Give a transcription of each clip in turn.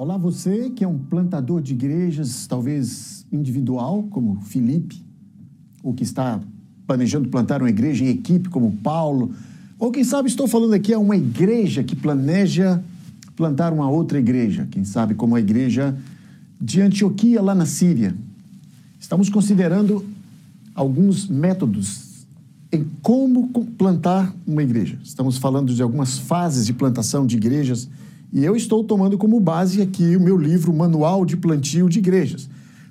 Olá, você que é um plantador de igrejas, talvez individual, como Felipe, ou que está planejando plantar uma igreja em equipe, como Paulo, ou quem sabe estou falando aqui é uma igreja que planeja plantar uma outra igreja, quem sabe como a igreja de Antioquia, lá na Síria. Estamos considerando alguns métodos em como plantar uma igreja. Estamos falando de algumas fases de plantação de igrejas e eu estou tomando como base aqui o meu livro Manual de Plantio de Igrejas.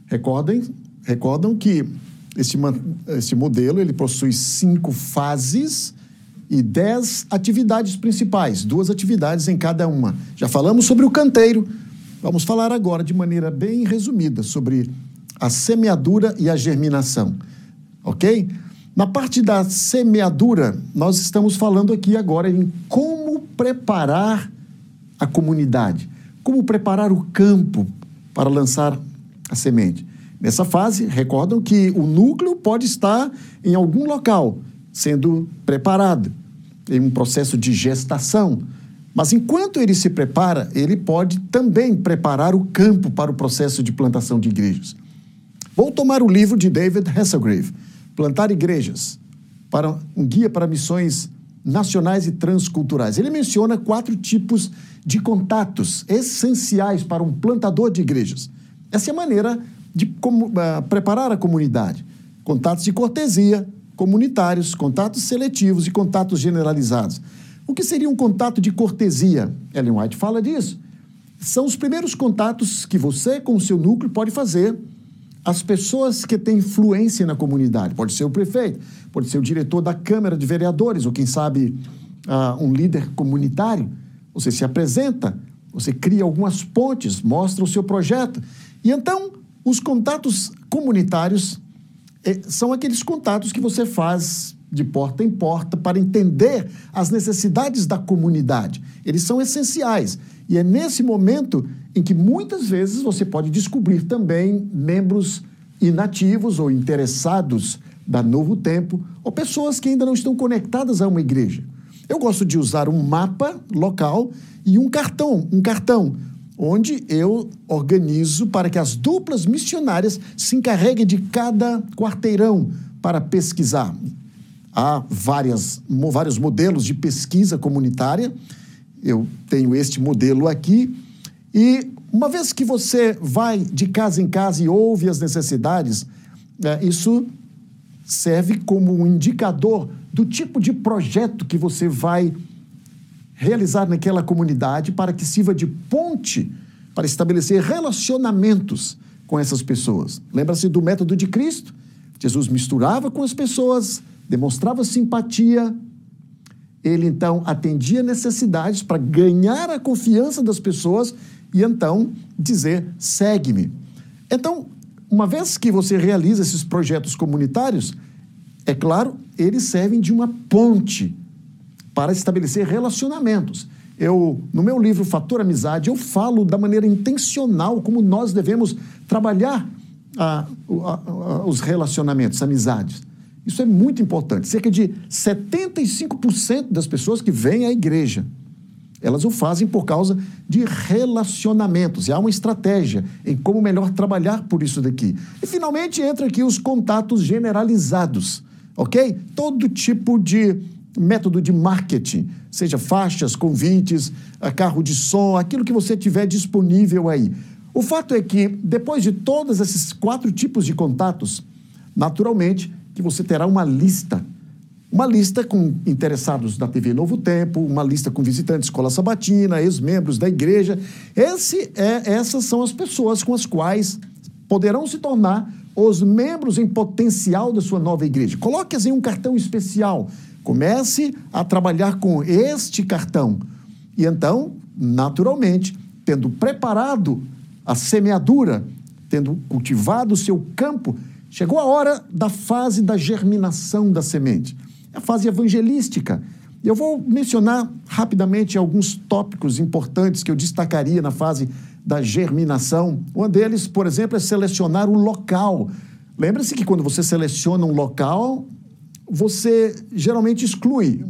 Recordem, recordam que esse, esse modelo ele possui cinco fases e dez atividades principais, duas atividades em cada uma. Já falamos sobre o canteiro, vamos falar agora de maneira bem resumida sobre a semeadura e a germinação, ok? Na parte da semeadura, nós estamos falando aqui agora em como preparar a comunidade, como preparar o campo para lançar a semente. Nessa fase, recordam que o núcleo pode estar em algum local, sendo preparado, em um processo de gestação. Mas enquanto ele se prepara, ele pode também preparar o campo para o processo de plantação de igrejas. Vou tomar o livro de David Hasselgrave, Plantar Igrejas, para um guia para missões nacionais e transculturais. Ele menciona quatro tipos de contatos essenciais para um plantador de igrejas. Essa é a maneira de como, uh, preparar a comunidade. Contatos de cortesia, comunitários, contatos seletivos e contatos generalizados. O que seria um contato de cortesia? Ellen White fala disso. São os primeiros contatos que você, com o seu núcleo, pode fazer as pessoas que têm influência na comunidade. Pode ser o prefeito, pode ser o diretor da Câmara de Vereadores, ou quem sabe uh, um líder comunitário. Você se apresenta, você cria algumas pontes, mostra o seu projeto. E então, os contatos comunitários eh, são aqueles contatos que você faz de porta em porta para entender as necessidades da comunidade. Eles são essenciais. E é nesse momento em que muitas vezes você pode descobrir também membros inativos ou interessados da Novo Tempo, ou pessoas que ainda não estão conectadas a uma igreja. Eu gosto de usar um mapa local e um cartão, um cartão, onde eu organizo para que as duplas missionárias se encarreguem de cada quarteirão para pesquisar. Há várias, vários modelos de pesquisa comunitária. Eu tenho este modelo aqui e uma vez que você vai de casa em casa e ouve as necessidades, é, isso serve como um indicador do tipo de projeto que você vai realizar naquela comunidade para que sirva de ponte para estabelecer relacionamentos com essas pessoas. Lembra-se do método de Cristo? Jesus misturava com as pessoas, demonstrava simpatia, ele então atendia necessidades para ganhar a confiança das pessoas e então dizer: segue-me. Então, uma vez que você realiza esses projetos comunitários, é claro, eles servem de uma ponte para estabelecer relacionamentos. Eu, no meu livro Fator Amizade, eu falo da maneira intencional como nós devemos trabalhar a, a, a, os relacionamentos, amizades. Isso é muito importante. Cerca de 75% das pessoas que vêm à igreja elas o fazem por causa de relacionamentos. E há uma estratégia em como melhor trabalhar por isso daqui. E finalmente entra aqui os contatos generalizados, ok? Todo tipo de método de marketing, seja faixas, convites, carro de som, aquilo que você tiver disponível aí. O fato é que depois de todos esses quatro tipos de contatos, naturalmente que você terá uma lista uma lista com interessados da TV Novo Tempo, uma lista com visitantes escola sabatina, ex-membros da igreja. Esse é, essas são as pessoas com as quais poderão se tornar os membros em potencial da sua nova igreja. Coloque em um cartão especial. Comece a trabalhar com este cartão. E então, naturalmente, tendo preparado a semeadura, tendo cultivado o seu campo, chegou a hora da fase da germinação da semente a fase evangelística. Eu vou mencionar rapidamente alguns tópicos importantes que eu destacaria na fase da germinação. Um deles, por exemplo, é selecionar o local. Lembre-se que quando você seleciona um local, você geralmente exclui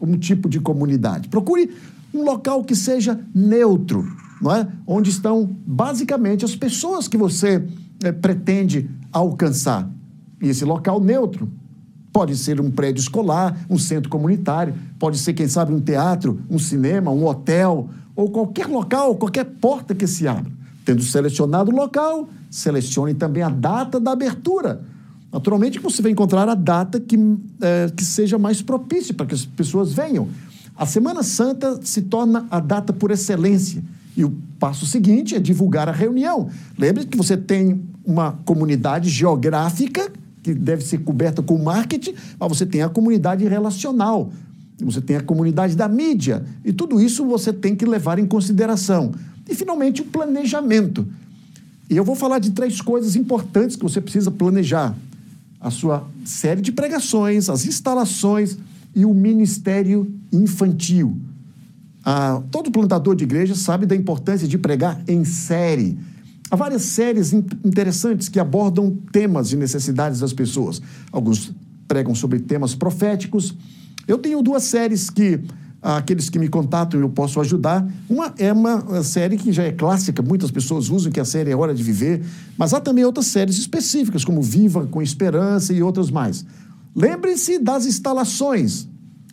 um tipo de comunidade. Procure um local que seja neutro. Não é? onde estão basicamente as pessoas que você é, pretende alcançar. E esse local neutro pode ser um prédio escolar, um centro comunitário, pode ser, quem sabe, um teatro, um cinema, um hotel, ou qualquer local, qualquer porta que se abra. Tendo selecionado o local, selecione também a data da abertura. Naturalmente, você vai encontrar a data que, é, que seja mais propícia para que as pessoas venham. A Semana Santa se torna a data por excelência. E o passo seguinte é divulgar a reunião. Lembre que você tem uma comunidade geográfica que deve ser coberta com marketing, mas você tem a comunidade relacional, você tem a comunidade da mídia, e tudo isso você tem que levar em consideração. E, finalmente, o planejamento. E eu vou falar de três coisas importantes que você precisa planejar: a sua série de pregações, as instalações e o ministério infantil. Ah, todo plantador de igreja sabe da importância de pregar em série. Há várias séries interessantes que abordam temas e necessidades das pessoas. Alguns pregam sobre temas proféticos. Eu tenho duas séries que aqueles que me contatam eu posso ajudar. Uma é uma série que já é clássica, muitas pessoas usam, que a série é Hora de Viver, mas há também outras séries específicas, como Viva com Esperança e outras mais. Lembre-se das instalações.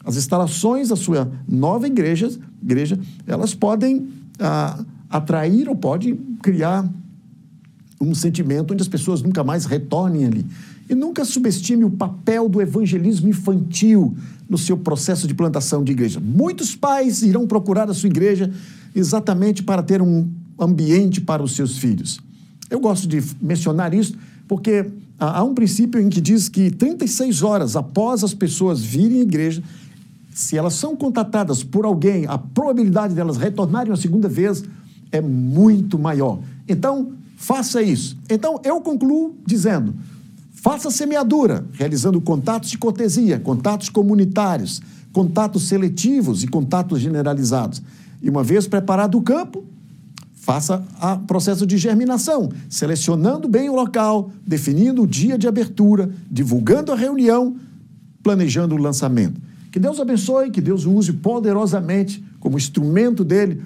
As instalações da sua nova igreja, igreja elas podem ah, atrair ou podem criar um sentimento onde as pessoas nunca mais retornem ali. E nunca subestime o papel do evangelismo infantil no seu processo de plantação de igreja. Muitos pais irão procurar a sua igreja exatamente para ter um ambiente para os seus filhos. Eu gosto de mencionar isso porque há um princípio em que diz que 36 horas após as pessoas virem à igreja, se elas são contatadas por alguém, a probabilidade delas retornarem a segunda vez é muito maior. Então, faça isso. Então, eu concluo dizendo: Faça semeadura, realizando contatos de cortesia, contatos comunitários, contatos seletivos e contatos generalizados. E uma vez preparado o campo, faça o processo de germinação, selecionando bem o local, definindo o dia de abertura, divulgando a reunião, planejando o lançamento. Que Deus abençoe, que Deus o use poderosamente como instrumento dele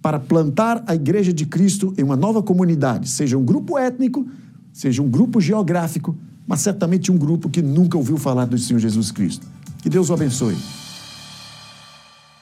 para plantar a igreja de Cristo em uma nova comunidade, seja um grupo étnico, seja um grupo geográfico, mas certamente um grupo que nunca ouviu falar do Senhor Jesus Cristo. Que Deus o abençoe.